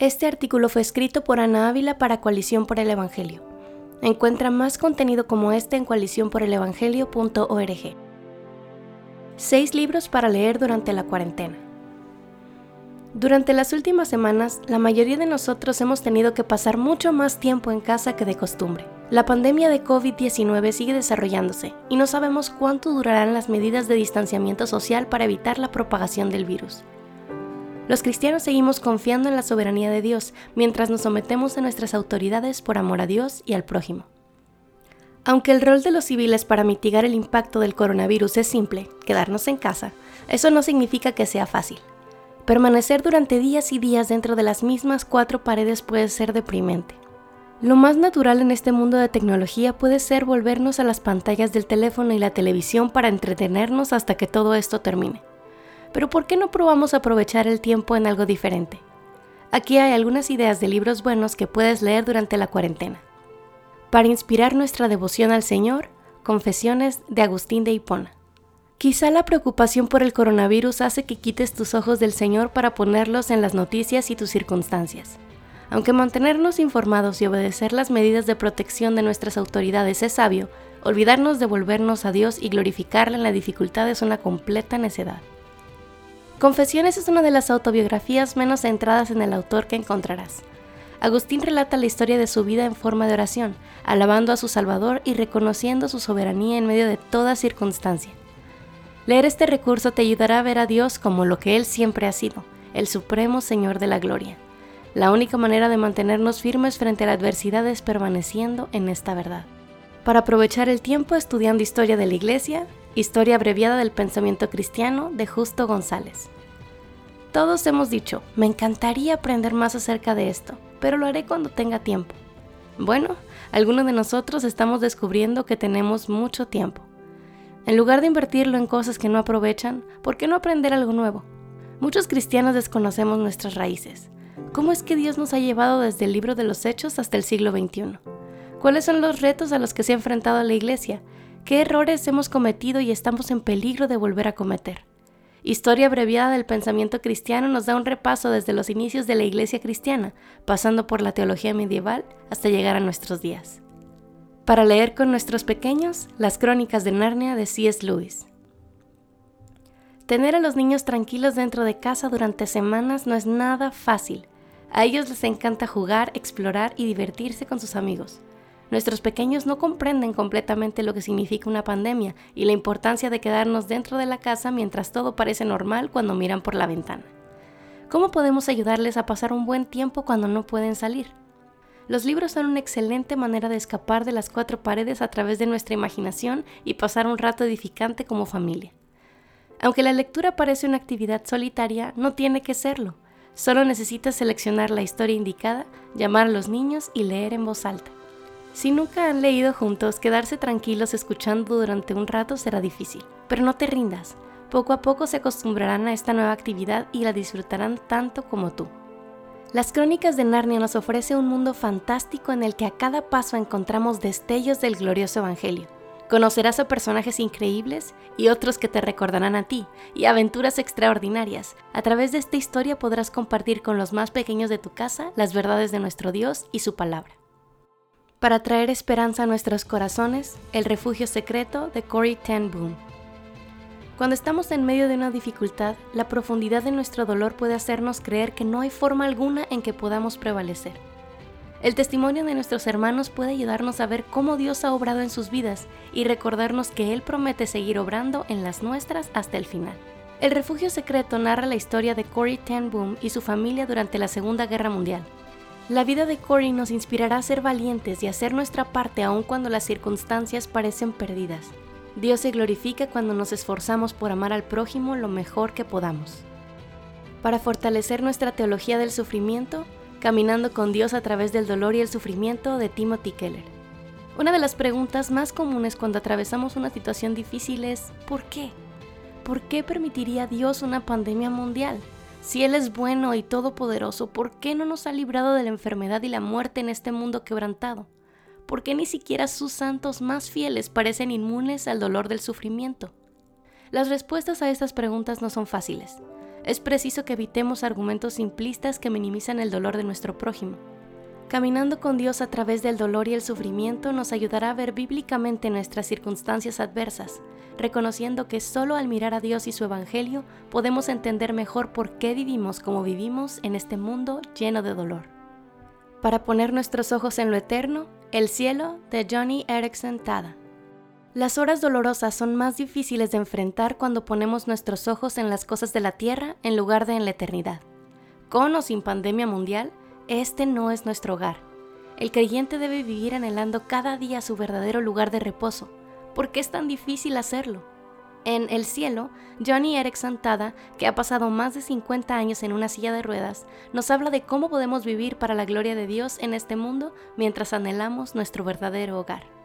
Este artículo fue escrito por Ana Ávila para Coalición por el Evangelio. Encuentra más contenido como este en coaliciónporelevangelio.org. Seis libros para leer durante la cuarentena. Durante las últimas semanas, la mayoría de nosotros hemos tenido que pasar mucho más tiempo en casa que de costumbre. La pandemia de COVID-19 sigue desarrollándose y no sabemos cuánto durarán las medidas de distanciamiento social para evitar la propagación del virus. Los cristianos seguimos confiando en la soberanía de Dios mientras nos sometemos a nuestras autoridades por amor a Dios y al prójimo. Aunque el rol de los civiles para mitigar el impacto del coronavirus es simple, quedarnos en casa, eso no significa que sea fácil. Permanecer durante días y días dentro de las mismas cuatro paredes puede ser deprimente. Lo más natural en este mundo de tecnología puede ser volvernos a las pantallas del teléfono y la televisión para entretenernos hasta que todo esto termine. Pero ¿por qué no probamos aprovechar el tiempo en algo diferente? Aquí hay algunas ideas de libros buenos que puedes leer durante la cuarentena. Para inspirar nuestra devoción al Señor, Confesiones de Agustín de Hipona. Quizá la preocupación por el coronavirus hace que quites tus ojos del Señor para ponerlos en las noticias y tus circunstancias. Aunque mantenernos informados y obedecer las medidas de protección de nuestras autoridades es sabio, olvidarnos de volvernos a Dios y glorificarle en la dificultad es una completa necedad. Confesiones es una de las autobiografías menos centradas en el autor que encontrarás. Agustín relata la historia de su vida en forma de oración, alabando a su Salvador y reconociendo su soberanía en medio de toda circunstancia. Leer este recurso te ayudará a ver a Dios como lo que Él siempre ha sido, el Supremo Señor de la Gloria. La única manera de mantenernos firmes frente a la adversidad es permaneciendo en esta verdad. Para aprovechar el tiempo estudiando historia de la Iglesia, Historia abreviada del pensamiento cristiano de Justo González. Todos hemos dicho, me encantaría aprender más acerca de esto, pero lo haré cuando tenga tiempo. Bueno, algunos de nosotros estamos descubriendo que tenemos mucho tiempo. En lugar de invertirlo en cosas que no aprovechan, ¿por qué no aprender algo nuevo? Muchos cristianos desconocemos nuestras raíces. ¿Cómo es que Dios nos ha llevado desde el libro de los Hechos hasta el siglo XXI? ¿Cuáles son los retos a los que se ha enfrentado la Iglesia? ¿Qué errores hemos cometido y estamos en peligro de volver a cometer? Historia abreviada del pensamiento cristiano nos da un repaso desde los inicios de la Iglesia cristiana, pasando por la teología medieval hasta llegar a nuestros días para leer con nuestros pequeños las crónicas de Narnia de C.S. Lewis. Tener a los niños tranquilos dentro de casa durante semanas no es nada fácil. A ellos les encanta jugar, explorar y divertirse con sus amigos. Nuestros pequeños no comprenden completamente lo que significa una pandemia y la importancia de quedarnos dentro de la casa mientras todo parece normal cuando miran por la ventana. ¿Cómo podemos ayudarles a pasar un buen tiempo cuando no pueden salir? Los libros son una excelente manera de escapar de las cuatro paredes a través de nuestra imaginación y pasar un rato edificante como familia. Aunque la lectura parece una actividad solitaria, no tiene que serlo. Solo necesitas seleccionar la historia indicada, llamar a los niños y leer en voz alta. Si nunca han leído juntos, quedarse tranquilos escuchando durante un rato será difícil, pero no te rindas. Poco a poco se acostumbrarán a esta nueva actividad y la disfrutarán tanto como tú. Las crónicas de Narnia nos ofrece un mundo fantástico en el que a cada paso encontramos destellos del glorioso Evangelio. Conocerás a personajes increíbles y otros que te recordarán a ti, y aventuras extraordinarias. A través de esta historia podrás compartir con los más pequeños de tu casa las verdades de nuestro Dios y su palabra. Para traer esperanza a nuestros corazones, El refugio secreto de Corey Ten Boom. Cuando estamos en medio de una dificultad, la profundidad de nuestro dolor puede hacernos creer que no hay forma alguna en que podamos prevalecer. El testimonio de nuestros hermanos puede ayudarnos a ver cómo Dios ha obrado en sus vidas y recordarnos que Él promete seguir obrando en las nuestras hasta el final. El refugio secreto narra la historia de Corey Ten Boom y su familia durante la Segunda Guerra Mundial. La vida de Corey nos inspirará a ser valientes y a hacer nuestra parte aun cuando las circunstancias parecen perdidas. Dios se glorifica cuando nos esforzamos por amar al prójimo lo mejor que podamos. Para fortalecer nuestra teología del sufrimiento, Caminando con Dios a través del dolor y el sufrimiento de Timothy Keller. Una de las preguntas más comunes cuando atravesamos una situación difícil es ¿por qué? ¿Por qué permitiría Dios una pandemia mundial? Si Él es bueno y todopoderoso, ¿por qué no nos ha librado de la enfermedad y la muerte en este mundo quebrantado? ¿por qué ni siquiera sus santos más fieles parecen inmunes al dolor del sufrimiento? Las respuestas a estas preguntas no son fáciles. es preciso que evitemos argumentos simplistas que minimizan el dolor de nuestro prójimo. Caminando con Dios a través del dolor y el sufrimiento nos ayudará a ver bíblicamente nuestras circunstancias adversas, reconociendo que solo al mirar a Dios y su Evangelio podemos entender mejor por qué vivimos como vivimos en este mundo lleno de dolor. Para poner nuestros ojos en lo eterno, El cielo de Johnny Erickson Tada. Las horas dolorosas son más difíciles de enfrentar cuando ponemos nuestros ojos en las cosas de la tierra en lugar de en la eternidad. Con o sin pandemia mundial, este no es nuestro hogar. El creyente debe vivir anhelando cada día su verdadero lugar de reposo. ¿Por qué es tan difícil hacerlo? En El cielo, Johnny Erickson Tada, que ha pasado más de 50 años en una silla de ruedas, nos habla de cómo podemos vivir para la gloria de Dios en este mundo mientras anhelamos nuestro verdadero hogar.